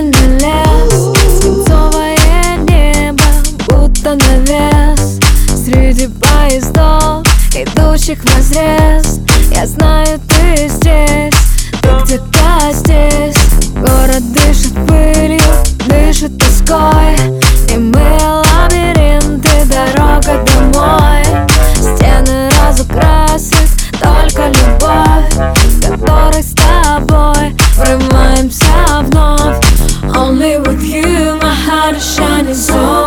медленно лес Свинцовое небо, будто навес. Среди поездов, идущих в разрез Я знаю, ты здесь, ты где-то star shining shine is.